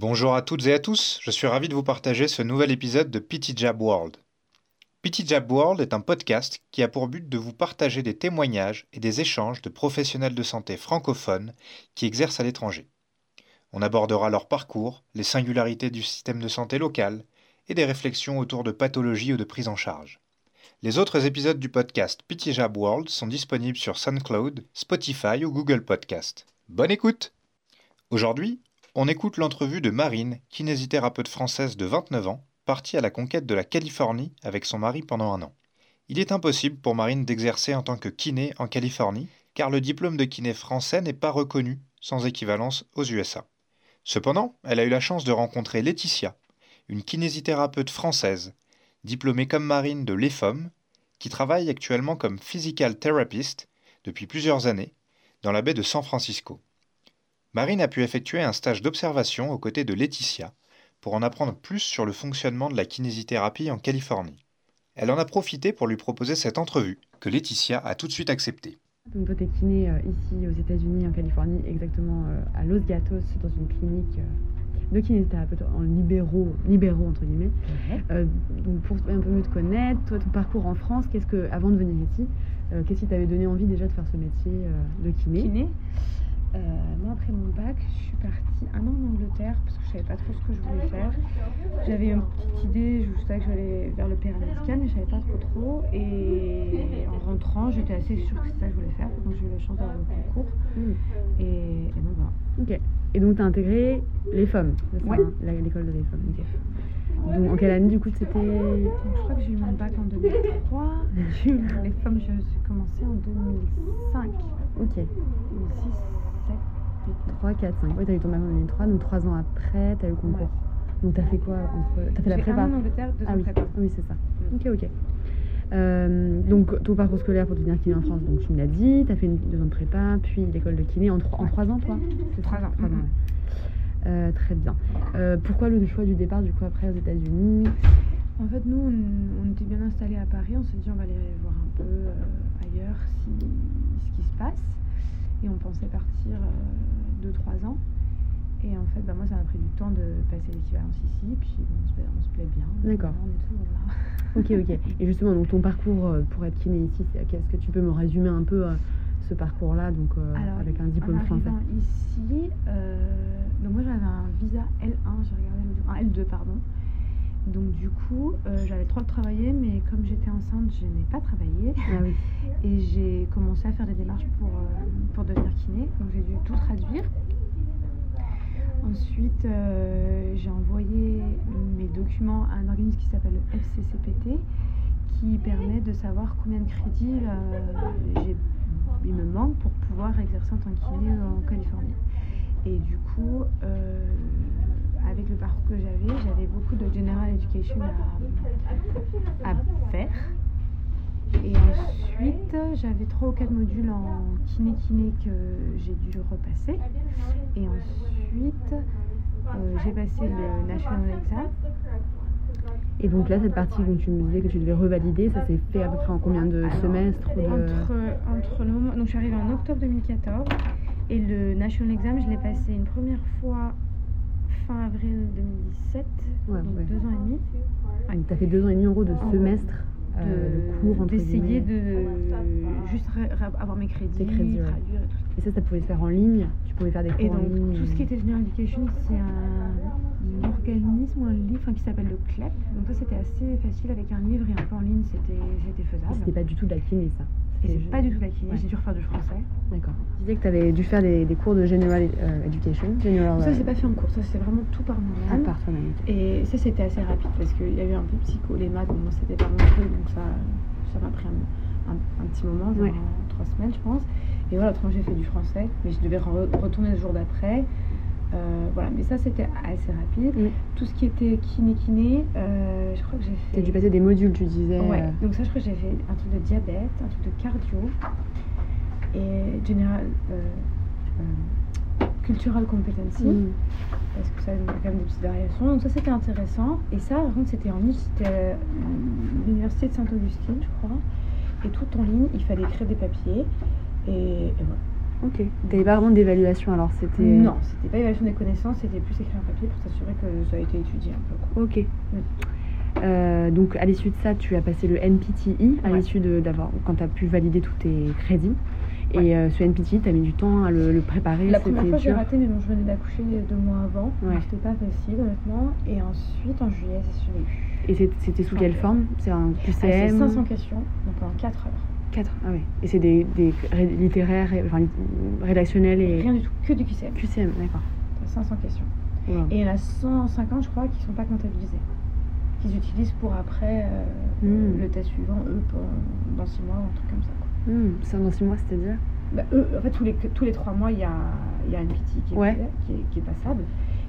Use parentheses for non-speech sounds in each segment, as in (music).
Bonjour à toutes et à tous, je suis ravi de vous partager ce nouvel épisode de Pity Jab World. Pity Jab World est un podcast qui a pour but de vous partager des témoignages et des échanges de professionnels de santé francophones qui exercent à l'étranger. On abordera leur parcours, les singularités du système de santé local et des réflexions autour de pathologies ou de prise en charge. Les autres épisodes du podcast Pity Jab World sont disponibles sur SoundCloud, Spotify ou Google Podcast. Bonne écoute Aujourd'hui, on écoute l'entrevue de Marine, kinésithérapeute française de 29 ans, partie à la conquête de la Californie avec son mari pendant un an. Il est impossible pour Marine d'exercer en tant que kiné en Californie, car le diplôme de kiné français n'est pas reconnu sans équivalence aux USA. Cependant, elle a eu la chance de rencontrer Laetitia, une kinésithérapeute française, diplômée comme Marine de l'EFOM, qui travaille actuellement comme physical therapist depuis plusieurs années dans la baie de San Francisco. Marine a pu effectuer un stage d'observation aux côtés de Laetitia pour en apprendre plus sur le fonctionnement de la kinésithérapie en Californie. Elle en a profité pour lui proposer cette entrevue, que Laetitia a tout de suite acceptée. Donc toi, tu es kiné euh, ici aux États-Unis, en Californie, exactement euh, à Los Gatos, dans une clinique euh, de kinésithérapeute en libéraux, libéraux entre guillemets. Euh, donc pour un peu mieux te connaître, toi, ton parcours en France, qu'est-ce que, avant de venir ici, euh, qu'est-ce qui t'avait donné envie déjà de faire ce métier euh, de kiné? Kiné? Euh, moi, après mon bac, je suis partie un an en Angleterre parce que je savais pas trop ce que je voulais faire. J'avais une petite idée, je savais que j'allais vers le paramédical, mais je savais pas trop trop. Et en rentrant, j'étais assez sûre que c'est ça que je voulais faire. Donc j'ai eu la chance d'avoir le concours. Hmm. Et, et donc voilà. Ok. Et donc tu as intégré les femmes, Ouais. hein, l'école de les femmes. Donc en quelle année du coup c'était je crois que j'ai eu mon bac en 2003. (laughs) J'ai eu les femmes, j'ai commencé en 2005. Ok. 2006, 7, 8, 3, 4, 5. Ouais, t'as eu ton bac en 2003, donc 3 ans après, t'as eu le concours. Donc t'as fait quoi entre... T'as fait la prépa en Angleterre, deux Ah ans oui, prépa. oui c'est ça. Mm. Ok, ok. Euh, donc ton parcours scolaire pour devenir kiné en France, donc tu me l'as dit, t'as fait une, deux ans de prépa, puis l'école de kiné en, trois- en 3 ans toi C'est Trois ans. Trois ouais. Euh, très bien. Euh, pourquoi le choix du départ du coup après aux États-Unis En fait, nous, on, on était bien installés à Paris. On s'est dit, on va aller voir un peu ailleurs si, ce qui se passe. Et on pensait partir 2-3 ans. Et en fait, bah, moi, ça m'a pris du temps de passer l'équivalence ici. Puis on se, plaît- on se plaît bien. D'accord. voilà, On est toujours là. (laughs) Ok, ok. Et justement, donc ton parcours euh, pour être kiné ici, qu'est-ce que tu peux me résumer un peu euh, ce parcours-là, donc euh, Alors, avec un diplôme en français ici, euh, donc moi, j'avais un visa L1. J'ai regardé jour. Un L2, pardon. Donc du coup, euh, j'avais de travailler, mais comme j'étais enceinte, je n'ai pas travaillé. Ah oui. (laughs) Et j'ai commencé à faire des démarches pour, euh, pour devenir kiné. Donc j'ai dû tout traduire. Ensuite, euh, j'ai envoyé mes documents à un organisme qui s'appelle le FCCPT, qui permet de savoir combien de crédits euh, il me manque pour pouvoir exercer en tant que kiné en Californie. Et du coup, avec le parcours que j'avais, beaucoup de general education à, à faire. Et ensuite, j'avais trois ou quatre modules en kiné-kiné que j'ai dû repasser. Et ensuite, euh, j'ai passé le national exam. Et donc là, cette partie dont tu me disais que tu devais revalider, ça s'est fait à peu près en combien de Alors, semestres de... Entre, entre le moment. Donc, je suis arrivée en octobre 2014. Et le national exam, je l'ai passé une première fois fin avril 2017. Ouais, donc ouais. deux ans et demi. Donc t'as fait deux ans et demi en gros de En semestre euh, de- de cours entre d'essayer de juste ra- ra- avoir mes crédits, crédits, ouais. traduire et tout Et ça, ça pouvait se faire en ligne. Tu pouvais faire des cours Et en donc, ligne. tout ce qui était General Education, c'est un, organisme ou un livre enfin, qui s'appelle le CLEP. Donc, ça, c'était assez facile avec un livre et un peu en ligne, c'était faisable. C'était pas du tout de la kiné, ça. Et C'était c'est pas du tout la kiné, Ouais. j'ai dû refaire du français. D'accord. Tu disais que tu avais dû faire des, des cours de General euh, Education. General, Ça, euh, c'est pas fait en cours, ça, c'est vraiment tout par moi-même. part toi-même. Et ça, c'était assez rapide parce qu'il y a eu un peu de psycho, les maths, bon, c'était pas mon truc, donc ça ça m'a pris un, un- un petit moment, genre Ouais. trois semaines, je pense. Et voilà, autrement, j'ai fait du français, mais je devais re- retourner le jour d'après. Euh, voilà, mais ça, c'était assez rapide. Mm. Tout ce qui était kiné-kiné, euh, je crois que j'ai fait. Tu as dû passer des modules, tu disais. Ouais, euh, donc ça, je crois que j'ai fait un truc de diabète, un truc de cardio et général. euh, cultural competency mm. parce que ça il y a quand même des petites variations. Donc ça c'était intéressant. Et ça par contre c'était en ligne, c'était l'université de Saint-Augustine je crois. Et tout en ligne, il fallait écrire des papiers. Et, et voilà. Ok. T'avais pas vraiment d'évaluation alors c'était. Non, c'était pas évaluation des connaissances, c'était plus écrire un papier pour s'assurer que ça a été étudié un peu. Ok. Euh, donc à l'issue de ça, tu as passé le NPTI à Ouais. l'issue d'avoir quand tu as pu valider tous tes crédits. Ouais. Et euh, ce NPTI, tu as mis du temps à le, le préparer. La première fois, j'ai raté, mais bon, je venais d'accoucher deux mois avant. Ouais. donc C'était pas facile, honnêtement. Et ensuite, en juillet, c'est eu. Et c'était sous quelle forme? C'est un Ah, c'est QCM 500 questions, donc en 4 heures. 4 Ah ouais. Et c'est des, des ré- littéraires, et- enfin, lit- rédactionnels et Rien du tout, que du QCM. QCM, d'accord. 500 questions. Wow. Et il y en a 150, je crois, qui sont pas comptabilisés. Qu'ils utilisent pour après euh, Hmm. le test suivant, eux, pour- dans 6 mois ou un truc comme ça. quoi. Hmm, ça dans 6 mois, c'est-à-dire? Bah, eux, en fait, tous les, tous les 3 mois, il y a, il y a une petite qui est, Ouais. qui, est, qui est passable.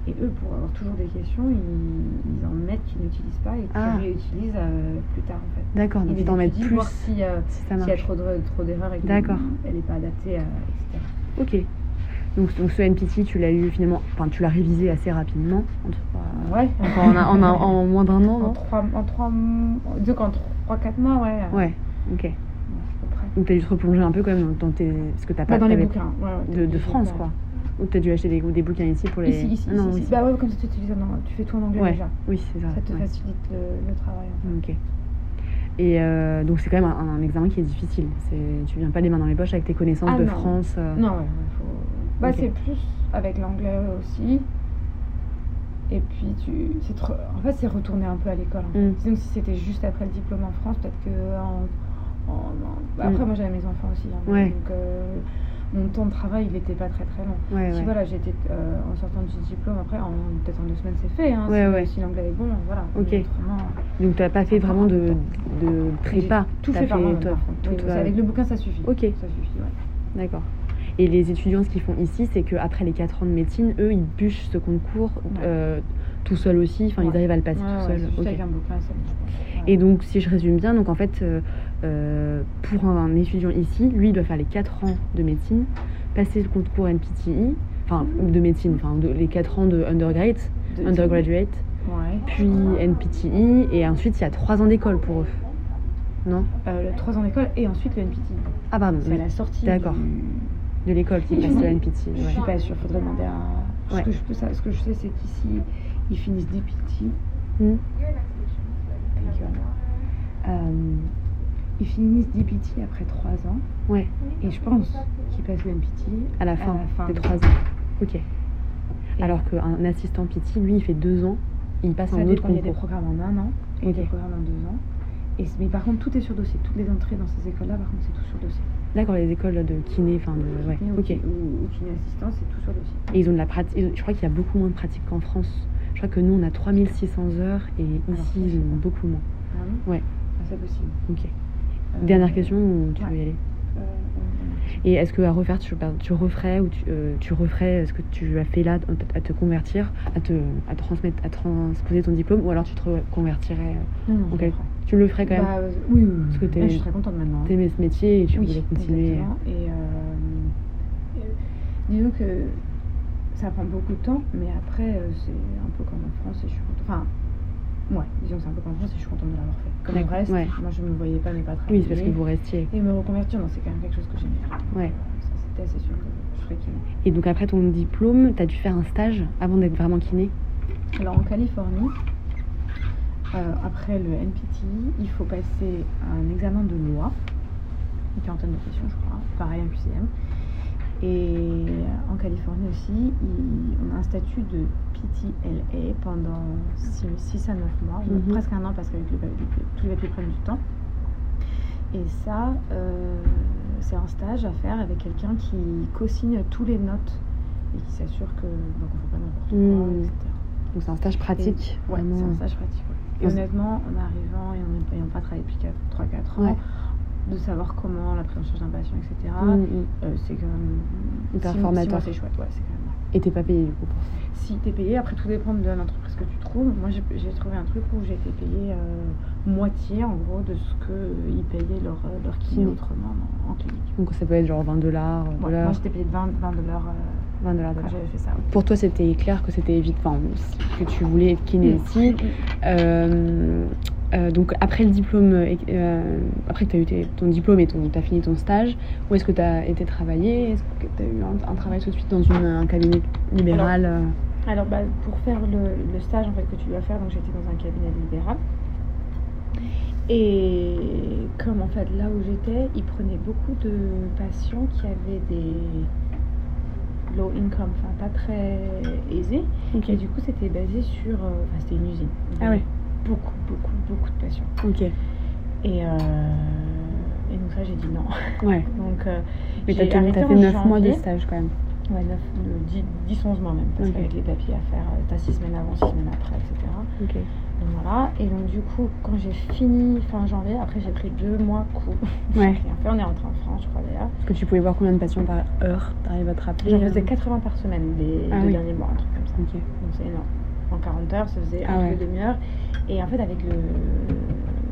Et eux, pour avoir toujours des questions, ils, ils en mettent qu'ils n'utilisent pas et qu'ils Ah. réutilisent euh, plus tard, en fait. D'accord, donc Ils les mettent plus voir si, euh, si s'il y a trop de- trop d'erreurs et qu'elle n'est pas adaptée, à, etc. Ok. Donc, donc ce NPT, tu l'as eu finalement, enfin tu l'as révisé assez rapidement. En, trois- Ouais. Enfin, en, en en moins d'un an, (laughs) En non 3 en trois, mois- disons qu'en 3-4 mois, ouais. euh, Ouais, ok. ouais. Donc t'as dû te replonger un peu quand même dans, tes... Parce que t'as pas Bah, dans les bouquins, ouais, de, France, quoi. Ou t'as dû acheter des, des bouquins ici pour les... Ici, ici, Ah non, ici. Bah ouais, comme ça, tu, utilises en- tu fais tout en anglais Ouais. déjà. Oui, c'est ça. Ça te ouais. facilite le, le travail. en fait. Ok. Et euh, donc c'est quand même un, un examen qui est difficile. C'est, tu viens pas les mains dans les poches avec tes connaissances Ah, de non. France. euh, Non, ouais, faut... Bah, c'est plus avec l'anglais aussi. Et puis, tu... c'est trop... en fait, c'est retourner un peu à l'école. en fait. Mm. Si c'était juste après le diplôme en France, peut-être que. En... en- en- bah, Après, Mm. moi, j'avais mes enfants aussi. hein, Ouais. Donc, euh, mon temps de travail, il n'était pas très très long. Ouais, Si ouais. voilà, j'étais euh, en sortant du diplôme, après, peut-être en deux semaines, c'est fait. Hein, Ouais, si, l'anglais est bon, voilà. Ok. Autrement, Donc t'as pas fait vraiment de, de prépa. tout fait par euh, Avec le bouquin, ça suffit. Ok. Ça suffit. D'accord. Et les étudiants, ce qu'ils font ici, c'est qu'après les 4 ans de médecine, eux, ils bûchent ce concours euh, tout seuls aussi. Enfin, ils arrivent à le passer tout seuls. c'est juste Ok. avec un bouquin, c'est bon, je pense. Ouais. Et donc, si je résume bien, donc en fait, euh, euh, pour un étudiant ici, lui, il doit faire les 4 ans de médecine, passer le concours NPTI, enfin, de médecine, enfin, de- les 4 ans de undergrad, De- undergraduate, Ouais. puis NPTI, et ensuite, il y a 3 ans d'école pour eux. Non? Euh, le 3 ans d'école et ensuite le NPT. Ah, pardon, C'est à la sortie. D'accord. du- de l'école qui passe le NPTI. Je ouais. suis pas sûre, faudrait demander à. Ce, que je peux, ce que je sais, c'est qu'ici, ils finissent DPT. Euh, ils finissent DPT après 3 ans. Ouais, Et je pense qu'ils passent le NPT à la fin, la fin des de- 3 ans. Ok. Alors qu'un assistant PT, lui, il fait 2 ans, il passe un autre dépend, il y a des concours. programmes en un an et Ok. des programmes en deux ans. Et, mais par contre, tout est sur dossier. Toutes les entrées dans ces écoles-là, par contre, c'est tout sur dossier. D'accord, les écoles de kiné, enfin de. Ouais, ou ok. Ou, ou kiné assistant, c'est tout sur dossier. Et ils ont de la pratique. ont- Je crois qu'il y a beaucoup moins de pratique qu'en France. Je crois que nous, on a 3600 heures et Alors, ici, ça, ils ont beaucoup moins. Vraiment Ouais. Ah, c'est possible. Ok. Euh, Dernière question ou tu ouais. veux y aller euh, euh, Et est-ce qu'à refaire, tu, pardon, tu referais ou tu, euh, tu referais ce que tu as fait là, à te convertir, à te à transmettre, à transposer ton diplôme, ou alors tu te reconvertirais euh, Non, non, ferai. Tu le ferais quand même? Bah, euh, oui, oui, oui. Parce que Là, je suis très contente maintenant. hein. T'aimais ce métier et tu oui, voulais continuer. exactement. Et euh, euh, disons que ça prend beaucoup de temps, mais après, euh, c'est un peu comme en France et je suis contente. Enfin, ouais, disons que c'est un peu comme en France et je suis contente de l'avoir fait. Comme le D'accord, reste, ouais. moi je me voyais pas ne pas travailler. Oui, c'est parce que vous restiez. Et me reconvertir, non, c'est quand même quelque chose que j'aimais. Donc, Ouais. Ça, c'était assez sûr que je ferais kiné. Et donc après ton diplôme, tu as dû faire un stage avant d'être vraiment kiné? Alors en Californie, euh, après le NPT, il faut passer un examen de loi, une quarantaine de questions je crois, pareil un QCM. Et en Californie aussi, il- on a un statut de PTLA pendant 6 à 9 mois, Mhm. presque un an parce que les tous les papiers prennent du temps. Et ça, euh, c'est un stage à faire avec quelqu'un qui co-signe tous les notes et qui s'assure que donc on fait pas n'importe quoi, Mhm. etc. Donc c'est un stage pratique. Ouais, c'est un stage pratique. ouais. Et c'est- honnêtement, en arrivant et en n'ayant pas travaillé depuis 3-4 ans, Ouais. De savoir comment la prise en charge d'un patient, etc., Mm, mm. euh, c'est quand même. Hyper formateur. c'est chouette, ouais, c'est quand même. Et t'es pas payé du coup pour ça. Si t'es payé, après tout dépend de l'entreprise que tu trouves. Moi, j'ai trouvé un truc où j'ai été payée euh, moitié, en gros, de ce qu'ils payaient leur, euh, leur kiné Mm. autrement en, en clinique. Donc ça peut être genre 20 dollars, Ouais, moi, j'étais payée de 20, 20 dollars euh, 20 dollars de quand l'heure. j'avais fait ça. Pour toi, c'était clair que c'était évite, enfin, que tu voulais être kiné Mm. Euh, donc après le diplôme, euh, euh, après que tu as eu tes- ton diplôme et tu as fini ton stage, où est-ce que tu as été travailler? Est-ce que tu as eu un, un travail tout de suite dans une- un cabinet libéral Alors, bah, pour faire le, le stage en fait, que tu dois faire, donc j'étais dans un cabinet libéral. Et comme en fait là où j'étais, ils prenaient beaucoup de patients qui avaient des low income, enfin pas très aisés. Et du coup, c'était basé sur. Enfin, c'était une usine. Ah ouais. Beaucoup, beaucoup, beaucoup de patients. Ok. Et, euh, et donc, ça, j'ai dit non. Ouais. (laughs) Donc, euh, Mais j'ai tu as, arrêté fait en 9 mois de janvier. stage quand même. Ouais, 9, 10, 10, 11 mois même, parce Ok. qu'avec les papiers à faire, euh, t'as 6 semaines avant, 6 semaines après, etc. Ok. Donc voilà, et donc du coup, quand j'ai fini fin janvier, après j'ai pris 2 mois cool. Ouais. (laughs) Fait, on est rentré en France, je crois d'ailleurs. Est-ce que tu pouvais voir combien de patients par heure T'arrives à te rappeler J'en euh, faisais 80 par semaine les Ah deux oui. derniers mois, un truc comme ça. Ok. Donc c'est énorme. En 40 heures, ça faisait Ah un ouais. peu demi-heure. Et en fait, avec le.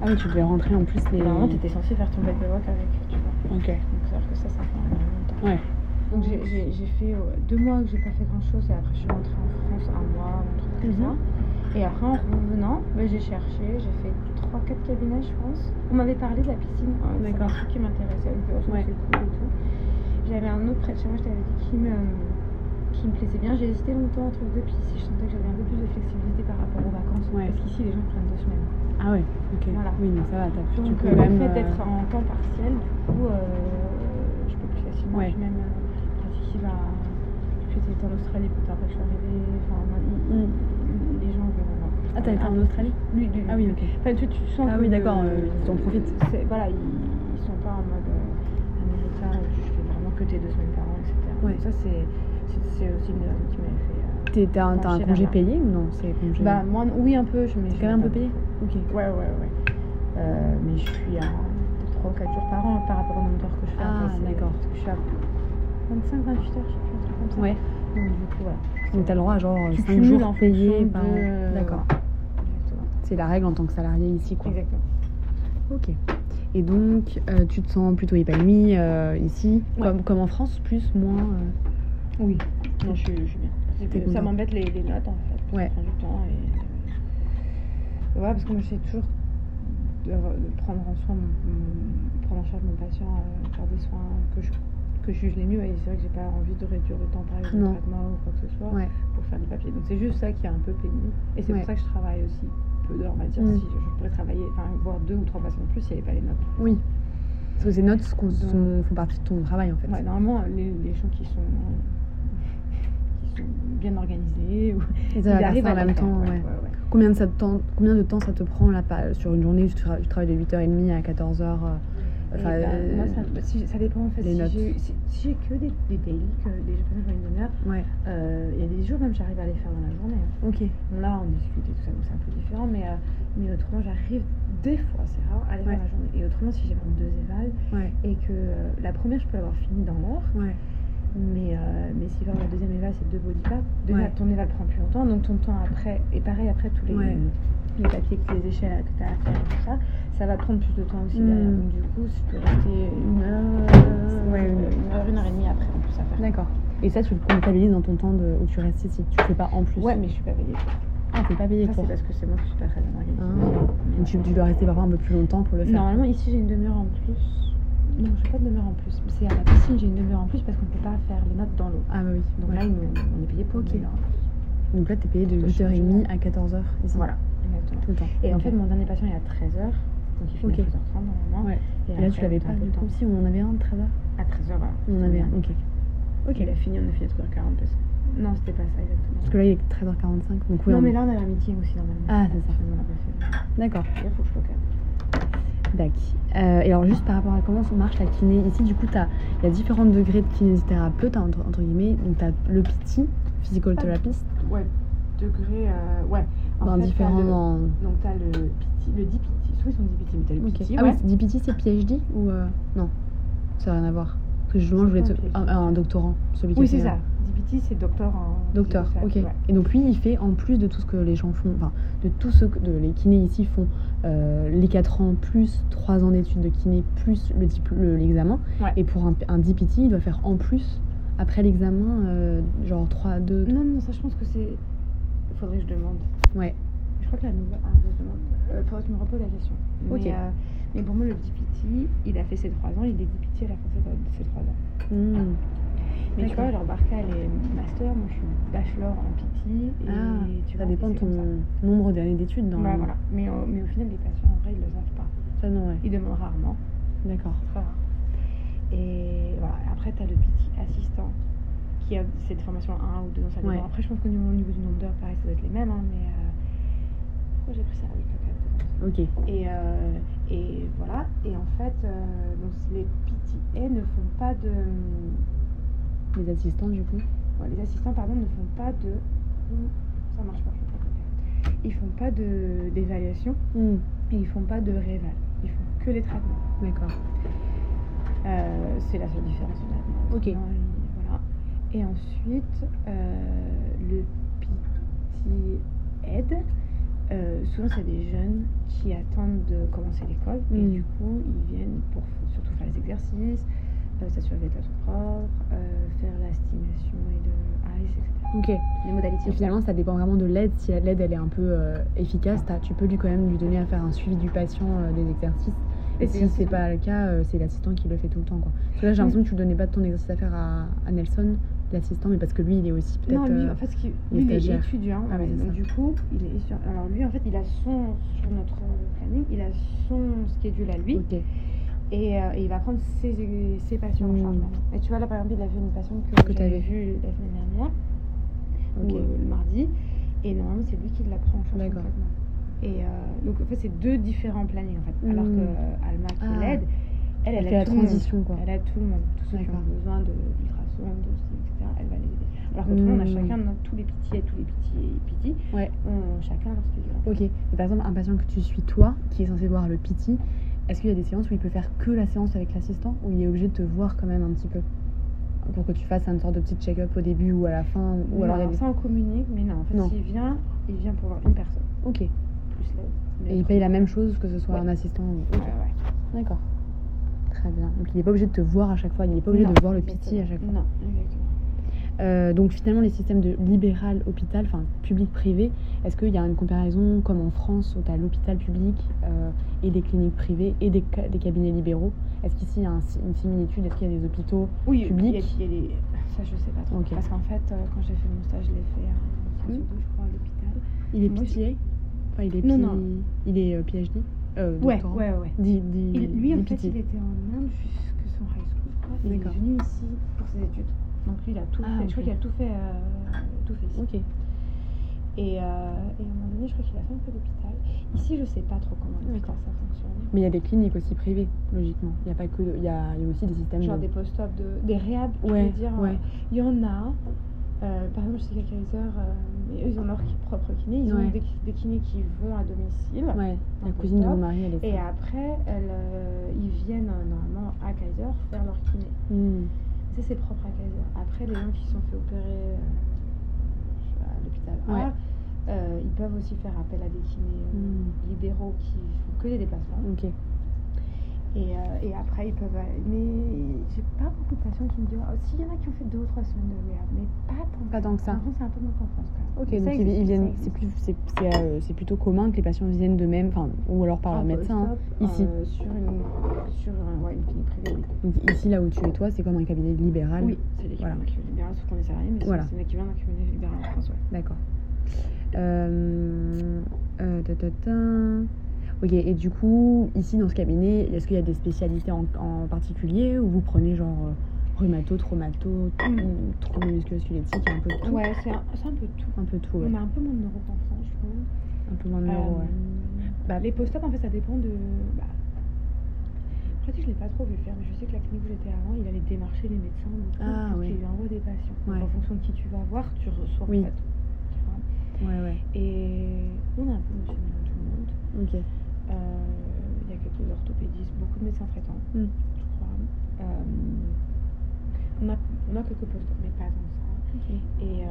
Ah oui, tu devais rentrer en plus les. Normalement, t'étais censé faire ton paperwork avec, tu vois. Ok. Donc c'est-à-dire que ça, ça prend énormément de temps. Ouais. Donc j'ai- fait euh, deux mois où j'ai pas fait grand chose et après je suis rentrée en France un mois, un truc comme ça. Et après en revenant, bah, j'ai cherché, j'ai fait 3-4 cabinets je pense. On m'avait parlé de la piscine, euh, c'est un truc qui m'intéressait, euh, je Ouais. c'est cool et tout. J'avais un autre près de chez moi, je t'avais dit qui me, qui me plaisait bien. J'ai hésité longtemps entre deux, puis je sentais que j'avais un peu plus de flexibilité par rapport aux vacances. Ouais. Parce qu'ici les gens prennent deux semaines. Ah ouais. Ok. Voilà. Oui, mais ça va. t'as- tu Donc euh, le même. fait euh, d'être en temps partiel, du coup, euh, je peux plus facilement Ouais. même euh, pratiquer la... J'étais en Australie plus tard après que je suis arrivée. Enfin, il- les gens vont... Ah, t'as été en Australie? Lui, Ah oui, ok. Enfin, tu, tu sens Ah que oui, d'accord, euh, ils en profitent. Voilà, ils, ils sont pas en mode euh, américain tu fais vraiment que tes deux semaines par an, etc. Ouais. Donc ça, c'est c'est- aussi une raison qui m'avait fait... euh, T'es- T'as un, t'as un Pencher congé payé ou non C'est congé. Bah, moi, oui, un peu. Je, T'es quand même un peu payé Ok. Ouais, ouais, ouais. Euh, mais je suis à 3 ou 4 jours par an par rapport au nombre d'heures que je fais. Ah, Après, d'accord. Parce que je suis à 25, 28 heures, je sais plus, un truc comme ça. Ouais. Donc, du coup, voilà. Donc t'as le droit à genre Tu 5 cumules jours en payés par de-. D'accord. Exactement. C'est la règle en tant que salarié ici, quoi. Exactement. Ok. Et donc, euh, tu te sens plutôt épanoui euh, ici, Ouais. comme, comme en France, plus, moins. Euh, Oui. Non, je suis, je suis bien. C'est ça content. m'embête les, les notes en fait. Ouais. Ça prend du temps et. euh, Ouais, parce que moi j'essaie toujours de, de prendre en soin, mon, mon- prendre en charge mon patient, euh, faire des soins que je, que je juge les mieux. Et c'est vrai que j'ai pas envie de réduire le temps par exemple de traitement ou quoi que ce soit Ouais. pour faire des papiers. Donc c'est juste ça qui est un peu pénible. Et c'est Ouais. pour ça que je travaille aussi peu d'heures, on va dire. Mm. Si je, je pourrais travailler, enfin, voir deux ou trois patients de plus s'il n'y avait pas les notes. Oui. Parce que ces notes sont- font partie de ton travail, en fait. Ouais, normalement, les, les gens qui sont bien organisés, ou, ils arrivent en même temps, ouais, ouais. ouais, ouais. Combien, de ça te temps, combien de temps ça te prend là, sur une journée tu, tra- tu travailles de 8h30 à 14h Et Enfin, bah, euh, moi, ça, si- ça dépend en fait. Si j'ai si, si j'ai que des, des daily, que des ont une demi-heure, Ouais, euh, il y a des jours même j'arrive à les faire dans la journée. hein. ok. Bon, là, on discute et tout ça, donc c'est un peu différent, mais, euh, mais autrement, j'arrive des fois, c'est rare, à les faire dans la journée. Et autrement, si j'ai vraiment deux évals Ouais, et que euh, la première, je peux l'avoir fini dans l'heure. Mais, euh, mais si vraiment la deuxième éval, c'est deux body packs, déjà Ouais. ton éval prend plus longtemps, donc ton temps après, et pareil après tous les, Ouais. les papiers, les échelles que tu as à faire et tout ça, ça va te prendre plus de temps aussi Mm. derrière. Donc du coup, si tu peux rester une heure, Ouais, une- heure, une heure et demie après en plus à faire. D'accord. Et ça, tu le comptabilises dans ton temps de, où tu restes ici. Tu fais pas en plus. Ouais, mais je suis pas payée. Ah, t'es pas payé Ça, pour. c'est parce que c'est moi qui suis pas très bien organisée. Ah. Tu dois rester parfois un peu plus longtemps pour le faire. Normalement, ici, j'ai une demi-heure en plus. Non, j'ai pas de demi-heure en plus. C'est à la piscine, j'ai une demi-heure en plus parce qu'on peut pas faire les notes dans l'eau. Ah bah oui. Donc ouais. là, on est payé pour Ok. une demi-heure en plus. Donc là, t'es payé de Parce que je suis 8h30 à 14h ici. Voilà, exactement. Tout le temps. Et en fait, mon dernier patient, il est à 13h. Donc il finit Ok. à 13h30 normalement. Ouais. Et là, après, tu l'avais pas du coup. Si, on en avait un de 13h. À 13h, voilà. On en avait un, ok. Ok. Il a fini, on a fini à 13h40. Parce... que- Non, c'était pas ça exactement. Parce que là, il est 13h45. Donc oui, non, on- mais là, on avait un meeting aussi normalement. Ah, c'est ça. D'accord. Il faut que je le calme. Dac. Euh, et alors, juste par rapport à comment ça marche la kiné, ici, du coup, il y a différents degrés de kinésithérapeute, hein, entre, entre guillemets. Donc, tu as le PT, physical therapist, Ouais, degré. euh, ouais. En dans fait, différents. le- Donc, t'as le PT, le DPT. Soit ils sont DPT, mais t'as le Ok. PT. Ah ouais. oui, DPT, c'est PhD ou. euh, Non, ça n'a rien à voir. Parce que justement, je voulais te... un doctorant, celui qui Oui, c'est ça. C'est docteur en. Docteur, ok. ouais. Et donc lui, il fait en plus de tout ce que les gens font, enfin de tout ce que de, les kinés ici font, euh, les 4 ans plus 3 ans d'études de kiné plus le dipl- le- l'examen. Ouais. Et pour un, un DPT, il doit faire en plus après l'examen, euh, genre 3, 2, Non, non, ça, je pense que c'est. Il faudrait que je demande. ouais. Je crois que la nouvelle. Ah, je demande. Euh, faudrait que je me repose la question. Ok. Mais, mais pour moi, le DPT, il a fait ses 3 ans, il est DPT à la fin de ses 3 ans. Hmm. Mais tu vois, genre Barca, elle est master, moi je suis bachelor en PT. Et Ah, tu ça vois, dépend de ton ça. nombre d'années d'études. Dans Bah, voilà. Mais, euh, mais au final, les patients, en vrai, ils le savent pas. Ça, non, ouais. Ils demandent rarement. D'accord. Très rare. Et voilà. Après, tu as le PT assistant, qui a c'est des formations 1 ou 2 ans, ça dépend. Ouais. Après, je pense qu'au niveau, au niveau du nombre d'heures, pareil, ça doit être les mêmes. hein, mais euh, pourquoi j'ai pris ça avec le cadre Ok. et, euh, et voilà. Et en fait, euh, donc les PTA ne font pas de. Les assistants, du coup. les assistants, pardon, ne font pas de. Ça marche pas. Ils font pas de d'évaluation Hmm. et ils font pas de rééval. Ils font que les traitements. D'accord. Euh, c'est la seule différence. Ok. Voilà. Et ensuite, euh, le PT aide. euh, souvent, c'est des jeunes qui attendent de commencer l'école et Mm. du coup, ils viennent pour surtout faire les exercices, s'assurer de l'état propre, euh, faire la stimulation et le ICE, etc. Ok. Les modalités. Et finalement, ça dépend vraiment de l'aide. Si l'aide elle est un peu euh, efficace, tu peux lui quand même lui donner à faire un suivi du patient euh, des exercices. Et si c'est pas le cas, euh, c'est l'assistant qui le fait tout le temps. Quoi. Parce que là, j'ai l'impression que tu donnais pas de ton exercice à faire à, à Nelson, l'assistant, mais parce que lui, il est aussi peut-être. Non, lui, euh, en fait, qui, lui, il est étudiant. Ah ouais, donc, du coup, il est Alors, lui, en fait, il a son. Sur notre planning, il a son schedule à lui. Ok. Et, euh, et il va prendre ses, ses patients en Mm. charge maintenant. Et tu vois, là, par exemple, il a vu une patiente que, Que j'avais t'avais. vue la semaine dernière, ou euh, le mardi. Et normalement, c'est lui qui la prend en charge D'accord. Et euh, donc, en fait, c'est deux différents plannings, en fait. Alors Mm. que Alma, qui Ah. l'aide, elle, elle, Elle fait la tout le monde. transition, quoi. Elle aide tout le monde. Tous ceux qui ont besoin de d'ultrasons, de etc. Elle va les aider. Alors qu'autrement, on a Mm. chacun, notre- tous les pitiés, tous les pitiés et pitiés, Ouais. ont chacun leur schedule. Ok. Et par exemple, un patient que tu suis toi, qui est censé voir le PT, est-ce qu'il y a des séances où il peut faire que la séance avec l'assistant ou il est obligé de te voir quand même un petit peu pour que tu fasses une sorte de petit check-up au début ou à la fin ou Ou alors il des... ça, on communique, mais non, en fait, Non. s'il vient, il vient pour voir une personne, Ok. plus Et il paye la même chose que ce soit Ouais. un assistant ou... Ouais, ouais. D'accord. Très bien. Donc il n'est pas obligé de te voir à chaque fois, il n'est pas obligé Non, de voir le. PT à chaque fois. Non, exactement. Euh, donc finalement les systèmes de libéral hôpital, enfin public-privé, est-ce qu'il y a une comparaison comme en France où tu as l'hôpital public euh, et des cliniques privées et des, ca- des cabinets libéraux? Est-ce qu'ici il y a un une similitude? Est-ce qu'il y a des hôpitaux Oui, Public. il y a, il y a des... Ça, je sais pas trop. Parce qu'en fait, euh, quand j'ai fait mon stage, je l'ai fait à Mm. Je crois, à l'hôpital. Il est PTA Enfin il est, Non, non. Il est PhD Ouais, ouais, ouais. Dit- Il- lui, en fait, il était en Inde jusque son high school. Il est venu ici pour ses études. Donc lui, il a tout Ah, fait. Je crois qu'il a tout fait, euh, tout fait ici. Ok. Et, euh, et à un moment donné, je crois qu'il a fait un peu d'hôpital. Ici, je sais pas trop comment l'hôpital ça fonctionne. Mais il y a des cliniques aussi privées, logiquement. Il y a pas que, il y a, il y a aussi des systèmes. Genre de- des post-op, de, des réhab, Ouais, dire. ouais. euh, Il y en a. Euh, par exemple, je sais qu'à Kaiser, euh, eux, ils ont leur propre kiné. Ils Ouais. ont des, des kinés qui vont à domicile. Ouais. La cousine de mon mari, elle est. Et ça. après, elles, ils viennent normalement à Kaiser faire leur kiné. Ça, c'est propre à Kaiser. Après, les gens qui sont fait opérer euh, à l'hôpital euh, ils peuvent aussi faire appel à des kinés euh, Mm. libéraux qui font que des déplacements. Et, euh, et après, ils peuvent. aller- Mais j'ai pas beaucoup de patients qui me disent Ah, Si, il y en a qui ont fait deux ou trois semaines de rehab, mais pas tant Pas tant que ça. En c'est un peu moins qu'en France. quand même. Ok, Mais ça donc ils, viennent, ça c'est plus, euh, plutôt commun que les patients viennent d'eux-mêmes, enfin, ou alors par leur Un médecin. hein. ici. euh, sur une, sur un- ouais, une clinique privée, oui. Donc ici, là où tu es toi, c'est comme un cabinet libéral. Oui, c'est l'équivalent Voilà. d'un cabinet libéral, sauf qu'on est salarié, mais c'est- Voilà. c'est l'équivalent d'un cabinet libéral en France, ouais. D'accord. Euh, euh, ta, ta, ta. Ok, et du coup, ici dans ce cabinet, est-ce qu'il y a des spécialités en, en particulier ou vous prenez genre euh, rhumato, traumato, troubles musculo-squelettiques, un peu de tout? Ouais, c'est un, un peu tout. Un peu de tout, ouais. On a un peu moins de neuro qu'en France, je trouve. Un peu moins de neuro, ouais. Euh, bah, les post-op, en fait, ça dépend de. Bah, pratique, je l'ai pas trop vu faire, mais je sais que la clinique où j'étais avant, il allait démarcher les médecins beaucoup Ah, ouais. qu'ils lui envoient des patients. Donc, Ouais. en fonction de qui tu vas voir, tu reçois Oui. en fait. Ouais, ouais. Et on a un peu monsieur tout le monde. Ok. Euh, Il y a quelques orthopédistes, beaucoup de médecins traitants, Mm. je crois. Euh, on, a, on a quelques post mais pas tant ça. Et euh,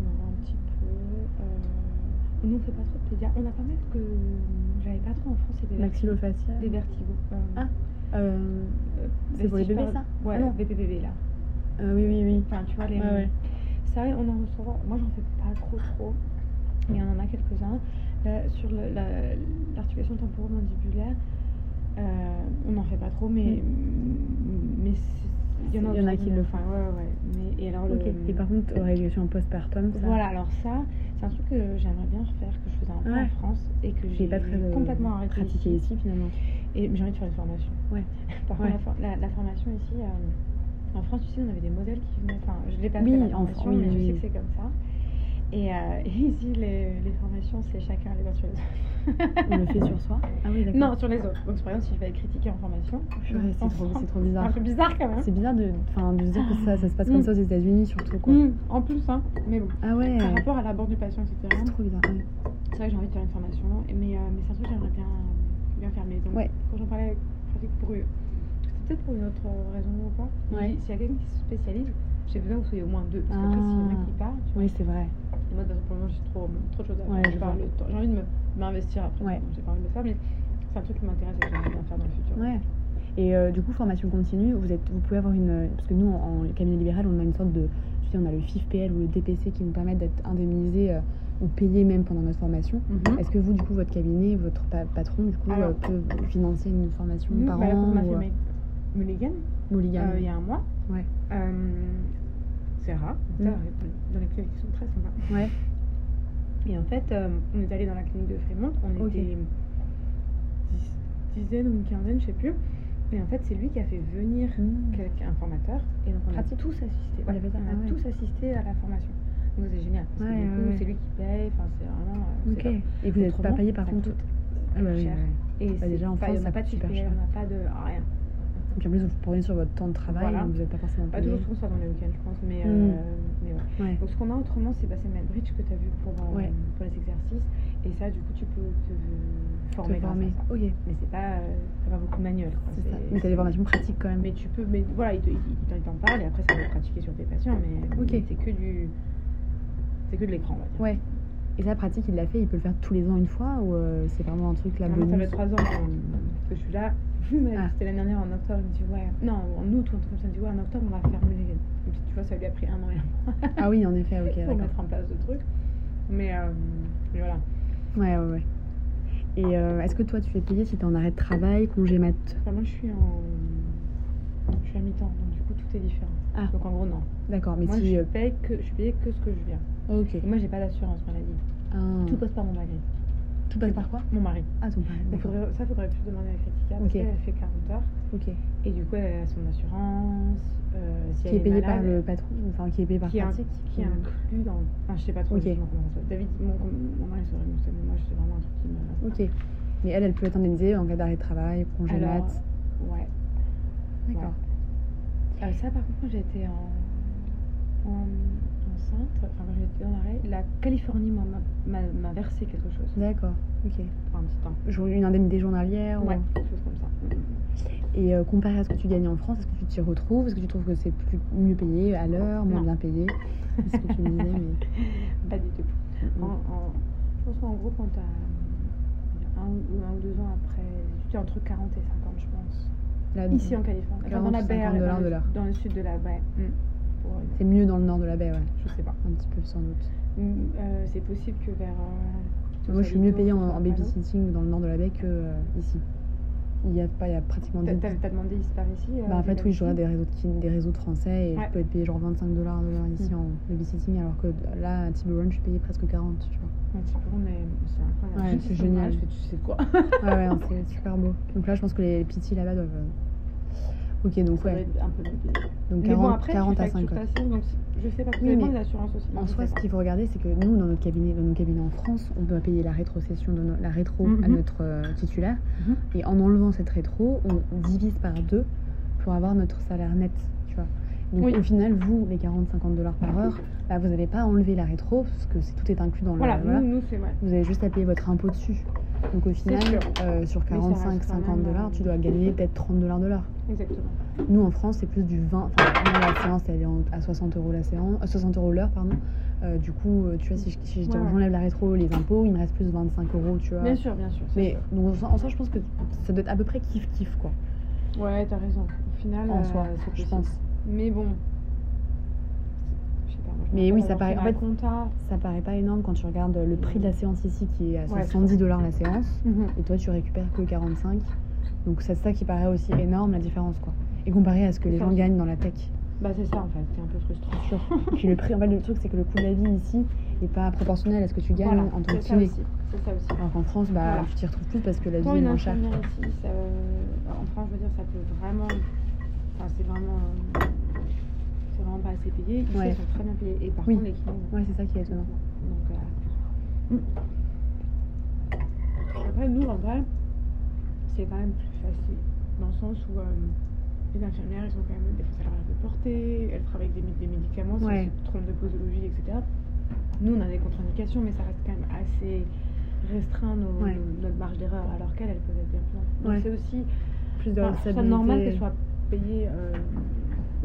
on a un petit peu. Nous, on fait pas trop de pédia. On a pas mal que. J'avais pas trop en France, c'est des, vertigos. Maxillofacial. des vertigos. Ah. C'est pour les bébés, ça Ouais, Ah. VPBB là. euh, oui, oui, oui. Enfin, tu vois, les. Ouais, ouais. Ça, on en reçoit. Moi, j'en fais pas trop, trop. Mais on en a quelques-uns. Là, sur le- la- l'articulation temporomandibulaire, euh, on n'en fait pas trop, mais, mais c'est- il y en a, Il y en a autour qui de le font. Ouais, ouais. Mais, et alors, le, Ok. Et par contre, régulation postpartum, ça voilà, alors ça, c'est un truc que j'aimerais bien refaire, que je faisais un peu Ouais. en France et que j'ai j'ai pas très euh, complètement arrêté pratiqué ici. ici finalement. Et j'ai envie de faire une formation. Ouais. (laughs) Par contre, la, for- la, la formation ici, euh, en France, tu sais, on avait des modèles qui venaient. Enfin, je l'ai pas Oui, fait la en formation, Fran- oui, mais je sais que c'est comme ça. Et, euh, (laughs) et ici, les, les formations, c'est chacun les uns sur les autres. On le fait sur soi (laughs) Ah oui, d'accord. Non, sur les autres. Donc, par exemple, si je vais être critiquée en formation, Purée, c'est trop, France, c'est trop c'est (laughs) un bizarre. peu bizarre quand même. C'est bizarre de, de se dire que ça, ça se passe comme Mm. ça aux États-Unis, surtout quoi. Mmh, en plus, hein. Mais bon, Ah ouais, par rapport à l'abord du patient, etc. c'est trop bizarre. ouais. C'est vrai que j'ai envie de faire une formation, mais, euh, mais c'est un truc que j'aimerais bien, bien faire. Mais donc, Ouais. quand j'en parlais avec Pratique pour eux, c'était peut-être pour une autre raison ou pas. Ouais. dit, S'il y a quelqu'un qui se spécialise, j'ai besoin que vous soyez au moins deux. Parce qu'après, s'il y en a Ah. qui part, tu vois. Oui, c'est vrai. Et moi, pour le moment, j'ai trop, trop de choses à faire. Ouais, j'ai envie de m'investir après. Ouais. J'ai pas envie de le faire, mais c'est un truc qui m'intéresse et que j'aimerais bien faire dans le futur. Ouais. Et euh, du coup, formation continue, vous, êtes, vous pouvez avoir une. Parce que nous, en, en cabinet libéral, on a une sorte de. Tu sais, on a le FIFPL ou le DPC qui nous permettent d'être indemnisés euh, ou payés même pendant notre formation. Mhm. Est-ce que vous, du coup, votre cabinet, votre pa- patron, du coup, Alors- euh, peut financer une formation Nous, par bah, an ou, Mulligan, Mulligan il y a un mois. Ouais. Euh, c'est rare. Mm. Ça, Dans les cliniques qui sont très sympas. Ouais. Et en fait, euh, on est allé dans la clinique de Frémont, on était dix- dizaine ou une quinzaine, je sais plus. Et en fait, c'est lui qui a fait venir Mmh. quelqu'un, un formateur. Et donc, on Pratique. a tous assisté. On a ouais. tous assisté à la formation. Donc, c'est génial. Parce Ouais, que du ouais, coup, ouais. c'est lui qui paye. Enfin, c'est vraiment. euh. Et vous n'êtes pas payé par contre coûte Ah bah cher. Et Bah, déjà, en France, on ça n'a pas de super, cher. on n'a pas de rien. Et puis en plus, vous prenez sur votre temps de travail, Voilà. donc vous n'êtes pas forcément Pas toujours qu'on soit dans les week-ends, je pense. Mais, Mm. euh, mais ouais. Ouais. Donc, ce qu'on a autrement, c'est bah, c'est MedBridge que tu as vu pour, euh, Ouais. pour les exercices. Et ça, du coup, tu peux te former Te grâce former. à ça. Ok, Mais c'est pas, euh, pas beaucoup de manuels. quoi. c'est ça. Mais t'as des formations pratiques quand même. Mais tu peux, mais voilà, il te- il il t'en parle et après, ça va pratiquer sur tes patients. Mais Ok. mais c'est que du. C'est que de l'écran, on va dire. Ouais. Et ça, pratique, il l'a fait, il peut le faire tous les ans une fois ou euh, c'est vraiment un truc là ça bonus fait trois ans que je suis là. Ah. C'était l'année dernière en octobre, il me dit ouais. Non, en août ou un truc comme ça, il me dit ouais, en octobre, on va. Et puis, tu vois, ça lui a pris un an et un (laughs) Ah oui, en effet, ok, (laughs) pour mettre en place le truc. Mais, euh, mais voilà. Ouais, ouais, ouais. Et euh, est-ce que toi, tu es payé si t'es en arrêt de travail, congé mat? Enfin, moi, je suis en. Je suis à mi-temps, donc du coup, tout est différent. Ah. Donc en gros, non. D'accord, mais moi, si. je, euh, payée que, je suis payée que ce que je viens. Ok. Et moi, j'ai pas d'assurance maladie. Ah. Tout passe par mon mari. Tout passe par quoi Mon mari. Ah, ton. Donc, D'accord. faudrait, ça, faudrait plus demander à Critica parce Ok. qu'elle elle fait 40 heures. Ok. Et du coup, elle a son assurance. Euh, si Qui elle est payé par le patron Enfin, qui est payé par qui est, pratique qui est inclus dans. Enfin, je sais pas trop Ok. justement comment ça se passe. David, mon, mon mari saurait mieux, mais moi, c'est vraiment un truc qui me. Ok. Mais elle, elle peut être indemnisée en cas d'arrêt de travail, congé mat. ouais. D'accord. Euh, ça, par contre, j'étais en, en- enceinte, enfin, quand j'étais en arrêt, la Californie m'a- versé quelque chose D'accord. Ok. pour un petit temps. Une indemnité journalière ou- quelque chose comme ça. Et euh, comparé à ce que tu gagnes en France, est-ce que tu t'y retrouves? Est-ce que tu trouves que c'est plus mieux payé à l'heure, moins Non. bien payé? C'est ce que tu me disais, mais. (laughs) Pas du tout. En, en- je pense qu'en gros, quand tu as un, ou un ou deux ans après, tu es entre 40 et 50, je pense. Là, Ici en Californie. Enfin, 40 dans la baie, 50 dans, dollars le- de l'heure. dans le sud de la baie. Mm. Pour C'est mieux dans le nord de la baie, ouais. Je sais pas. Un petit peu sans doute. Mm, euh, c'est possible que vers. euh, Moi, je suis mieux payée en, en loin. babysitting dans le nord de la baie que euh, ici. Il y a pas, il y a pratiquement T'as des. demandé ici par ici euh, Bah, en fait, oui, je des réseaux de, des réseaux de français et Ouais. je peux être payée genre 25 dollars de l'heure ici Mm. en babysitting, alors que là, à Tiburon, je suis payée presque 40, tu vois. Ouais, mais c'est incroyable. Ouais, c'est génial. Je fais, tu sais quoi Ouais, ouais, non, (laughs) c'est super beau. Donc là, je pense que les petits là-bas doivent. Ok, donc Ça ouais. être un peu mieux payé. Donc Mais 40, bon, après, 40 tu à fais 50. acceptation, donc je sais pas. Oui, Oui, assurances aussi. En soi, ce qu'il faut regarder, c'est que nous, dans notre cabinet, dans nos cabinets en France, on doit payer la rétrocession de no- la rétro à Mhm. notre euh, titulaire. Mhm. Et en enlevant cette rétro, on divise par deux pour avoir notre salaire net, tu vois. Donc Oui. au final, vous, les 40-50 dollars par heure, bah, vous n'avez pas enlevé la rétro, parce que c'est- tout est inclus dans le... Voilà, voilà. nous, nous c'est ouais. Vous avez juste à payer votre impôt dessus. Donc au final, euh, sur ça reste 45-50 quand même, dollars, euh, tu dois gagner peut-être 30 dollars de l'heure. Exactement. Nous en France, c'est plus du 20. Enfin, la séance, elle est à 60 euros la séance, euh, 60 euros l'heure, pardon. Euh, du coup, euh, tu vois, si je- si je- Ouais, ouais. j'enlève la rétro, les impôts, il me reste plus 25 euros, tu vois. Bien sûr, bien sûr. Mais sûr. donc, en soi- je pense que ça doit être à peu près kiff kiff quoi. Ouais, t'as raison. Au final, En euh, soi, je possible. pense. Mais bon. Je sais pas, moi je Mais oui, ça paraît. En fait, ça paraît pas énorme quand tu regardes le prix de la séance ici qui est à Ouais, 70 dollars la séance. Mhm. Et toi, tu récupères que 45. Donc c'est ça qui paraît aussi énorme la différence quoi. Et comparé à ce que les gens gagnent dans la tech. Bah c'est ça en fait, c'est un peu frustrant. Puis le prix, en fait, le truc c'est que le coût de la vie ici n'est pas proportionnel à ce que tu gagnes Voilà, en tant que c'est ça aussi. Ça aussi. Alors qu'en France, bah, Voilà. tu t'y retrouves plus parce que la vie est moins chère. infirmière ici, ça, euh, en France, je veux dire, ça peut vraiment. Enfin, c'est vraiment. euh, c'est vraiment pas assez payé. Ici, Ouais. ils sont très bien payés. Et par Oui. contre, les kinés. Ouais, c'est ça qui est étonnant. Donc. euh, mm. Après, nous, en vrai, c'est quand même plus facile. Dans le sens où. euh, les infirmières, ils ont quand même des fois, ça leur arrive de porter, elles travaillent avec des, des médicaments, si Ouais. elles trompent de posologie, etc. Nous, on a des contre-indications, mais ça reste quand même assez restreint nos, Ouais. nos- notre marge d'erreur, alors qu'elles, elles peuvent être bien plus. Donc Ouais. c'est aussi Plus de enfin, normal qu'elles soient payées euh,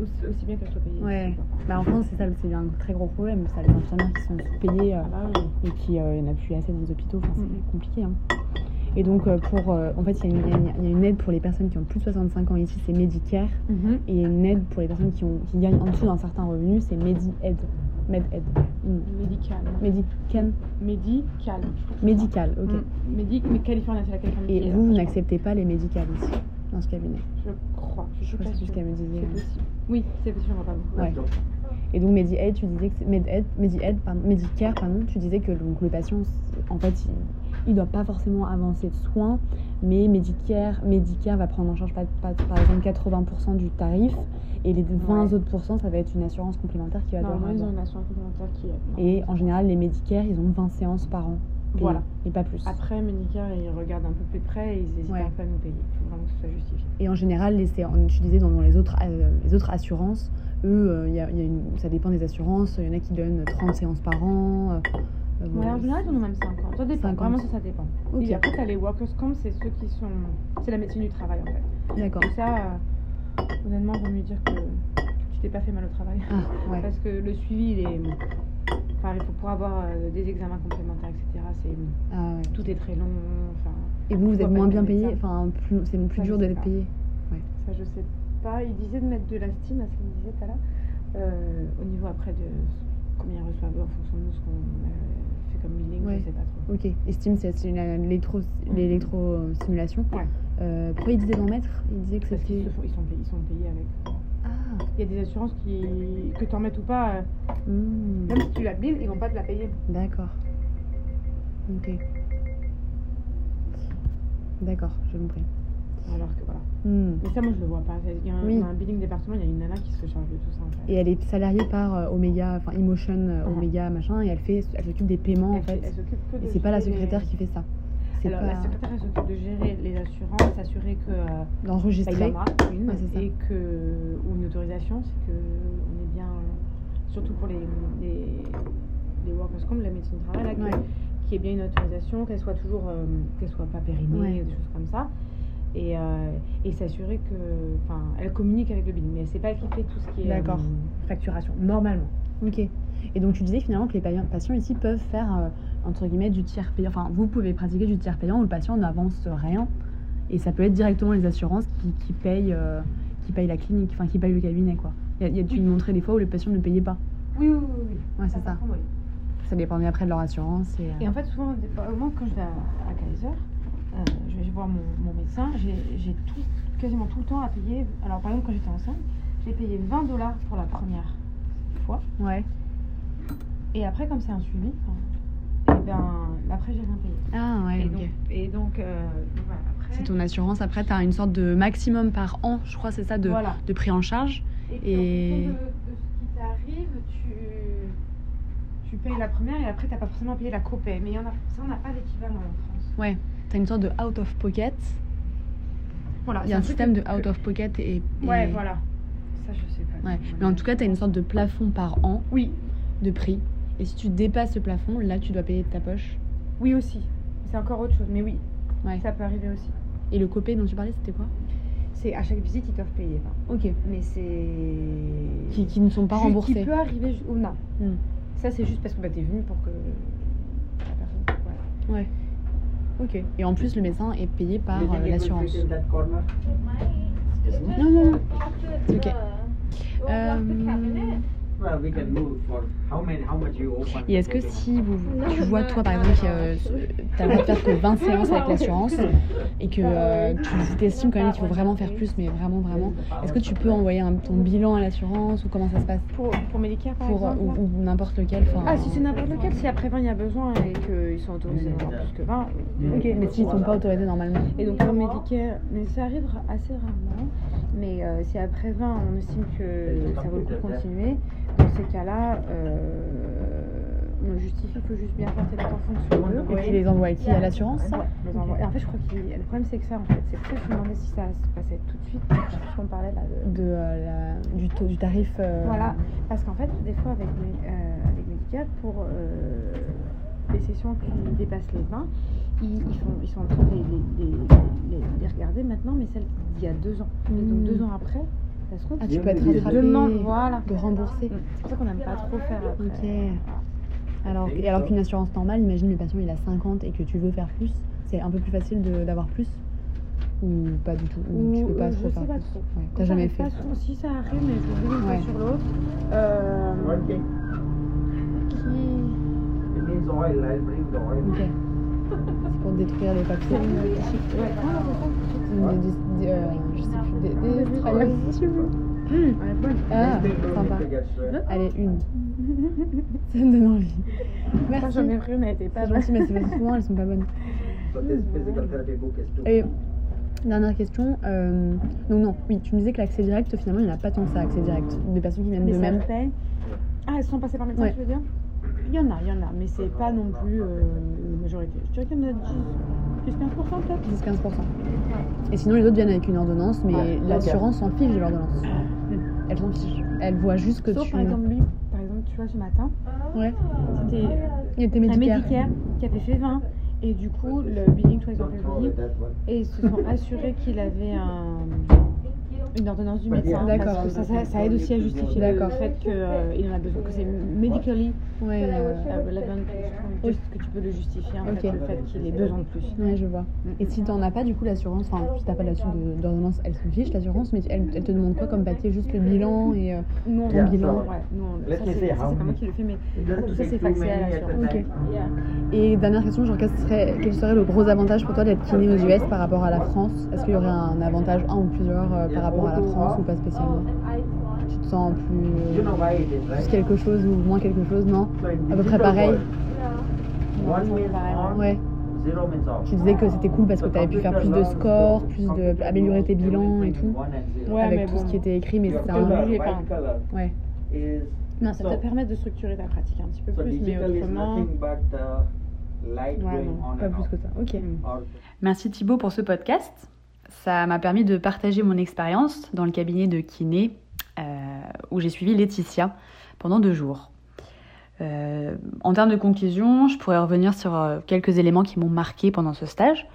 aussi, bien qu'elles soient payées. Ouais. Bah, en France, c'est ça, c'est un très gros problème. Ça, les infirmières qui sont sous-payées euh, Ah oui. et qui euh, il n'y en a plus assez dans les hôpitaux. Enfin, c'est compliqué. hein. Et donc, euh, pour, en fait, il y, a une- y y a aide pour les personnes qui ont plus de 65 ans ici, c'est Medicare. Mhm. Et une aide pour les personnes qui, ont, qui gagnent en dessous d'un certain revenu, c'est Medi-Aid. Med-Aid. Mm. Médical. Medican. Médical. Médical, ok. Mm. Médic, mais Californie, c'est la Californie. Et vous, vous n'acceptez pas les médicales ici, dans ce cabinet? Je crois. Je Je crois pas que c'est ce qu'elle me disait. Oui, c'est possible, on va pas beaucoup. Ouais. Et donc Medi-Aid, tu disais que Med-Aid, Medi-Aid, pardon, Medicare, pardon, tu disais que donc, le patient, en fait, il ne doit pas forcément avancer de soins, mais Medicare, Medicare va prendre en charge pas- pas- par exemple 80% du tarif, et les 20 Ouais. autres pourcents, ça va être une assurance complémentaire qui va devoir Normalement, ils ont une assurance complémentaire qui est. Et en général, les Medicare, ils ont 20 séances par an. Voilà. Et pas plus. Après, Medicare, ils regardent un peu plus près et ils n'hésitent Ouais. pas à nous payer. Il faut vraiment que ce soit justifié. Et en général, les séances, tu disais dans, les, autres, euh, les autres assurances, eux, euh, y a- y a une- ça dépend des assurances. Il y en a qui donnent 30 séances par an. euh, Ouais, en général, ils en ont même 50. Ça dépend. 50. Vraiment, ça, ça dépend. Ok. Et après, les workers' comp, c'est ceux qui sont. C'est la médecine du travail, en fait. D'accord. Et ça, honnêtement, vaut mieux dire que tu t'es pas fait mal au travail. Ah, ouais. Parce que le suivi, il est. Enfin, il faut pour avoir euh, des examens complémentaires, etc. C'est Ah, ouais. tout est très long. Enfin, Et vous, vous êtes moins bien payé Enfin, plus- c'est plus Ça, dur d'être payé ça, je sais pas. Il disait de mettre de la stime, à ce qu'il me disait tout à l'heure. Euh, au niveau après de combien ils reçoivent en fonction de ce qu'on euh, fait comme billing, Ouais. je sais pas trop. Ok. Estime, c'est c'est une- l'électro- l'électrostimulation. Ouais. Euh, pourquoi il disait d'en mettre? Il disait que Parce qu'ils sont ils sont payés avec. Ah Il y a des assurances qui, que tu en mettes ou pas, euh, hmm, même si tu la billes, ils vont pas te la payer. D'accord. Ok. D'accord, j'ai compris. Alors que voilà. Hmm. Mais ça, moi, je le vois pas. Il y a un, Oui. un billing département, il y a une nana qui se charge de tout ça en fait. Et elle est salariée par euh, Omega, enfin Emotion, euh, Mhm. Omega, machin, et elle fait, elle s'occupe des paiements en elle, fait. elle s'occupe que de Et c'est pas la les- secrétaire qui fait ça. C'est Alors, pas la secrétaire, s'occupe de gérer les assurances, s'assurer que. euh, bah, d'enregistrer. c'est ça. et que. Ou une autorisation, c'est que on est bien. Surtout pour les, les, les workers comme la médecine du travail, là, Ouais. qu'il y ait bien une autorisation, qu'elle soit toujours. euh, qu'elle soit pas périmée, Ouais. des choses comme ça. Et, euh, et s'assurer que. Enfin, elle communique avec le billing, mais c'est pas elle qui fait tout ce qui est. D'accord. euh, facturation, normalement. Ok. Et donc tu disais finalement que les pa- patients ici peuvent faire euh, entre guillemets du tiers payant. Enfin, vous pouvez pratiquer du tiers payant où le patient n'avance rien. Et ça peut être directement les assurances qui, qui payent, euh, qui payent la clinique, enfin qui payent le cabinet quoi. Il y a, y a- tu Oui. des fois où les patients ne payaient pas. Oui, oui, oui. oui. Ouais, c'est ça. par contre, oui. Ça dépendait après de leur assurance. Et, euh, Et en fait, souvent, au moment quand je vais à, à Kaiser, euh, je vais voir mon, mon médecin, j'ai tout, quasiment tout le temps à payer. Alors, par exemple, quand j'étais enceinte, j'ai payé 20 dollars pour la première fois. Ouais. Et après, comme c'est un suivi, ben, après, j'ai rien payé. Ah ouais. et, ok. donc, et donc, euh, donc voilà, après. C'est ton assurance. Après, tu as une sorte de maximum par an, je crois, c'est ça, de, Voilà. de pris en charge. Et, et- de, de ce qui t'arrive, tu, tu payes la première et après, t'as pas forcément payé la copay. Mais il y en a, ça, on n'a pas d'équivalent en France. Tu as une sorte de out of pocket. Voilà, Il y a un système de out of pocket et. et- Ouais, voilà. Ça, je sais pas. Ouais. Mais en tout cas, tu as une sorte de plafond par an Oui, de prix. Et si tu dépasses ce plafond, là, tu dois payer de ta poche. oui aussi. C'est encore autre chose, mais oui, Ouais. ça peut arriver aussi. Et le copay dont tu parlais, c'était quoi? C'est à chaque visite, ils doivent payer. Ok. Mais c'est. Qui, qui ne sont pas remboursés. Qui peut arriver. Ou non. Hmm. Ça, c'est juste parce que bah, t'es venu pour que. La personne. voilà. Ouais. Ok. Et en plus, le médecin est payé par euh, l'assurance. Non, non, non. C'est ok. Uh, Euh, Et est-ce que si vous, tu vois, toi par exemple, tu as le droit de faire que 20 séances avec l'assurance et que euh, tu t'estimes quand même qu'il faut vraiment faire plus, mais vraiment, vraiment, est-ce que tu peux envoyer un, ton bilan à l'assurance ou comment ça se passe? Pour, pour Medicare par pour, exemple Ou, ou n'importe lequel enfin, Ah, si c'est n'importe lequel, si après 20 il y a besoin et qu'ils sont autorisés à avoir plus que 20, oui. Ok, mais s'ils sont pas autorisés normalement. Et donc pour Medicare, mais ça arrive assez rarement, mais euh, si après 20 on estime que ça vaut le coup de continuer, dans ces cas-là, euh, on le justifie, il faut juste bien dates en fonction d'eux. Et tu les envoies à qui À l'assurance Ouais, je les envoie. Et en fait, je crois que le problème, c'est que ça, en fait, c'est que je me demandais si ça se passait tout de suite, puisqu'on parlait là de. de, euh, la- du, taux, du tarif euh, Voilà, parce qu'en fait, des fois, avec, mes, euh, avec Medicare, pour euh, les sessions qui dépassent les 20, ils, ils, font, ils sont en train de les, les, regarder maintenant, mais celles d'il y a deux ans. Et donc, Mm. deux ans après, ça se trouve, Ah, tu peux être rattrapé, demandent, voilà. de rembourser. Mm. C'est pour ça qu'on n'aime pas trop faire après. Ok. Alors, et alors qu'une assurance normale, imagine le patient il a 50 et que tu veux faire plus, c'est un peu plus facile de- d'avoir plus Ou pas du tout Ou tu peux pas euh, trop je faire sais pas plus trop. Ouais, T'as jamais fait Si ça arrive, mais je fois Ouais. sur l'autre. Euh, qui... Ok. C'est pour détruire les papiers. Ouais, Une- des- des- euh, je sais plus, des, des Ouais. travailleurs sociaux. Ouais, bonne. Ah, sympa. Allez, une. Ça me donne envie. Merci. j'en ai pris une, elle était pas bonne. mais c'est parce que souvent elles sont pas bonnes. Et dernière question. euh, donc non, oui, tu me disais que l'accès direct, finalement, il n'y en a pas tant que ça, accès direct. Des personnes qui viennent d'eux-mêmes. paye. Ah, elles sont passées par médecin, Ouais. tu veux dire Il y en a, il y en a, mais c'est pas non plus euh, la majorité. Je dirais qu'il y en a 10, 15% peut-être. 10-15%. Et sinon, les autres viennent avec une ordonnance, mais Ouais. l'assurance s'en fiche de l'ordonnance. Elle s'en fiche. Elle voit juste que Sauf tu. par exemple lui, par exemple, tu vois, ce matin, Ouais. c'était Il était un médical. Medicare qui avait fait 20. Et du coup, le billing, toi, ils ont billing. Et ils se sont (laughs) assurés qu'il avait un, une ordonnance du médecin. D'accord. Parce que ça, ça, ça aide aussi à justifier le fait qu'il en a besoin, que c'est medically Ouais, euh, relevant, juste que tu peux le justifier, en fait, le fait qu'il ait besoin de plus. ouais, je vois. Et si t'en as pas, du coup, l'assurance, enfin, si t'as pas d'ordonnance, elle s'en fiche, l'assurance, mais elle, elle te demande quoi comme papier? Juste le bilan et. euh, Nous, on Ton le bilan. Ouais, nous, on- ça, c'est ça, c'est pas moi qui le fais, mais tout ça, c'est faxé à l'assurance. Et dernière question, genre, quel serait, quel serait le gros avantage pour toi d'être kiné aux US par rapport à la France? Est-ce qu'il y aurait un avantage, un ou plusieurs, euh, par rapport à la France ou pas spécialement Tu te sens plus, plus quelque chose ou moins quelque chose Non À peu près pareil c'est ouais. Tu disais que c'était cool parce que tu avais pu faire plus de scores, plus de améliorer tes bilans et tout, Ouais, avec mais tout bon. ce qui était écrit, mais c'était T'es un. Ouais. Non, ça te permet de structurer ta pratique un petit peu plus, mais autrement. Ouais, non, Pas plus que ça. Ok. Merci Thibaut pour ce podcast. Ça m'a permis de partager mon expérience dans le cabinet de kiné euh, où j'ai suivi Laetitia pendant deux jours. Euh, en termes de conclusion, je pourrais revenir sur euh, quelques éléments qui m'ont marqué pendant ce stage,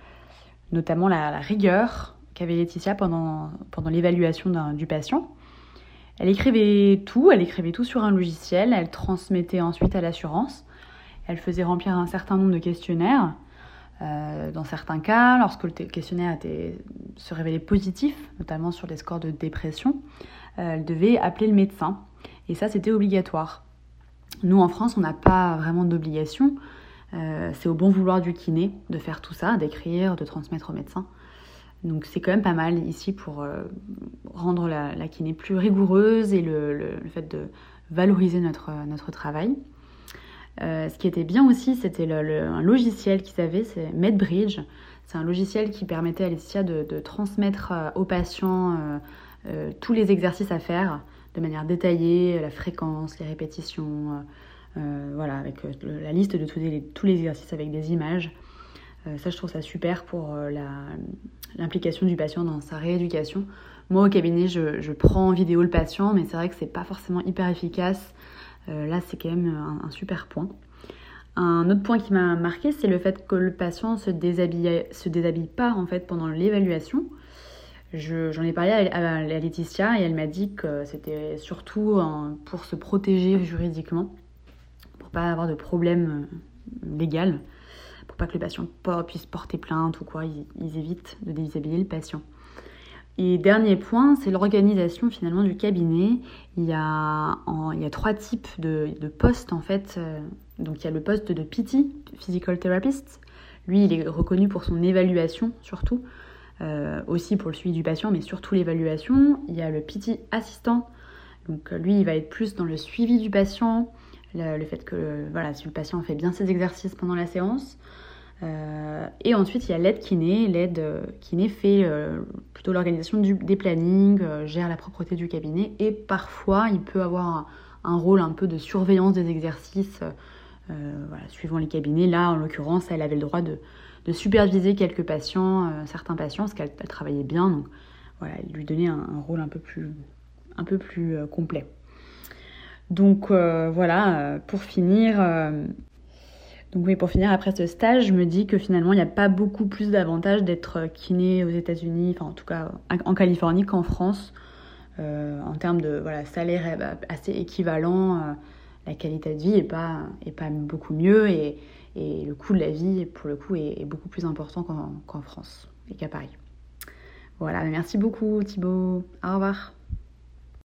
notamment la, la rigueur qu'avait Laetitia pendant, pendant l'évaluation du patient. Elle écrivait tout, elle écrivait tout sur un logiciel, elle transmettait ensuite à l'assurance, elle faisait remplir un certain nombre de questionnaires. Euh, dans certains cas, lorsque le questionnaire se révélait positif, notamment sur les scores de dépression, euh, elle devait appeler le médecin. Et ça, c'était obligatoire. Nous, en France, on n'a pas vraiment d'obligation. Euh, c'est au bon vouloir du kiné de faire tout ça, d'écrire, de transmettre au médecin. Donc c'est quand même pas mal ici pour rendre la, kiné plus rigoureuse et le, fait de valoriser notre travail. Euh, ce qui était bien aussi, c'était un logiciel qu'ils avaient, c'est MedBridge. C'est un logiciel qui permettait à Laetitia de, transmettre euh, aux patients euh, tous les exercices à faire de manière détaillée, la fréquence, les répétitions, voilà, avec la liste de tous les, exercices avec des images. Ça, je trouve ça super pour l'implication du patient dans sa rééducation. Moi, au cabinet, je, je prends en vidéo le patient, mais c'est vrai que c'est pas forcément hyper efficace. Euh, là, c'est quand même un, un super point. Un autre point qui m'a marqué, c'est le fait que le patient se déshabille, se déshabille pas en fait pendant l'évaluation. Je- J'en ai parlé à, Laetitia et elle m'a dit que c'était surtout hein, pour se protéger juridiquement, pour pas avoir de problème euh, légal, pour pas que le patient puisse porter plainte ou quoi. Ils, ils évitent de déshabiller le patient. Et dernier point, c'est l'organisation finalement du cabinet. Il y a, trois types de, postes en fait. Donc il y a le poste de PT, Physical Therapist. Lui, il est reconnu pour son évaluation surtout, euh, aussi pour le suivi du patient, mais surtout l'évaluation. Il y a le PT assistant. Donc lui, il va être plus dans le suivi du patient, le, fait que voilà, si le patient fait bien ses exercices pendant la séance. Euh, et ensuite, il y a l'aide kiné. L'aide euh, kiné fait plutôt l'organisation des plannings, gère la propreté du cabinet et parfois il peut avoir un, rôle un peu de surveillance des exercices, suivant les cabinets. Là, en l'occurrence, elle avait le droit de, superviser quelques patients, certains patients, parce qu'elle travaillait bien. Donc voilà, il lui donnait un, rôle un peu plus, un peu plus complet. Donc euh, voilà, euh, pour finir, euh, donc oui, pour finir après ce stage, je me dis que finalement il n'y a pas beaucoup plus d'avantages d'être kiné aux États-Unis, enfin en tout cas en Californie qu'en France. en termes de salaire assez équivalent, la qualité de vie est pas, est pas beaucoup mieux et, et, le coût de la vie pour le coup est, beaucoup plus important qu'en France et qu'à Paris. Voilà, merci beaucoup Thibaut. Au revoir.